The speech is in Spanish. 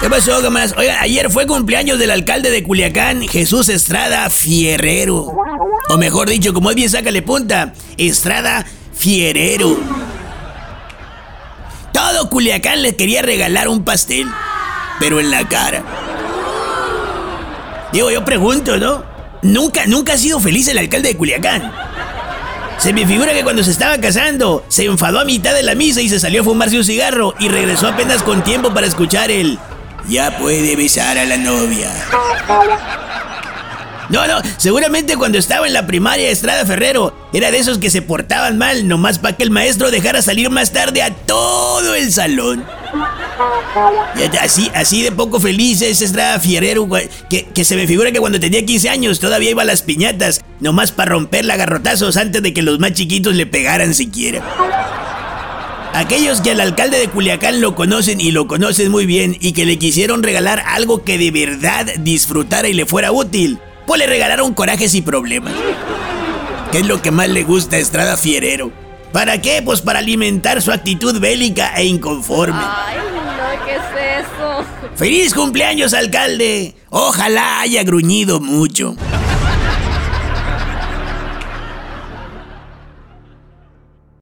¿Qué pasó, más? Oiga, ayer fue cumpleaños del alcalde de Culiacán, Jesús Estrada Fierrero. O mejor dicho, como es bien, sácale punta, Estrada Fierrero. Todo Culiacán le quería regalar un pastel, pero en la cara. Digo, yo pregunto, ¿no? Nunca, nunca ha sido feliz el alcalde de Culiacán. Se me figura que cuando se estaba casando, se enfadó a mitad de la misa y se salió a fumarse un cigarro y regresó apenas con tiempo para escuchar el ya puede besar a la novia. No, no, seguramente cuando estaba en la primaria Estrada Ferrero era de esos que se portaban mal nomás para que el maestro dejara salir más tarde a todo el salón. Así, así de poco feliz es Estrada Ferrero, que, que se me figura que cuando tenía 15 años todavía iba a las piñatas, nomás para romperla a garrotazos antes de que los más chiquitos le pegaran siquiera. Aquellos que al alcalde de Culiacán lo conocen y lo conocen muy bien y que le quisieron regalar algo que de verdad disfrutara y le fuera útil, pues le regalaron corajes y problemas. ¿Qué es lo que más le gusta a Estrada Fierero? ¿Para qué? Pues para alimentar su actitud bélica e inconforme. Ay, no, ¿qué es eso? ¡Feliz cumpleaños, alcalde! Ojalá haya gruñido mucho.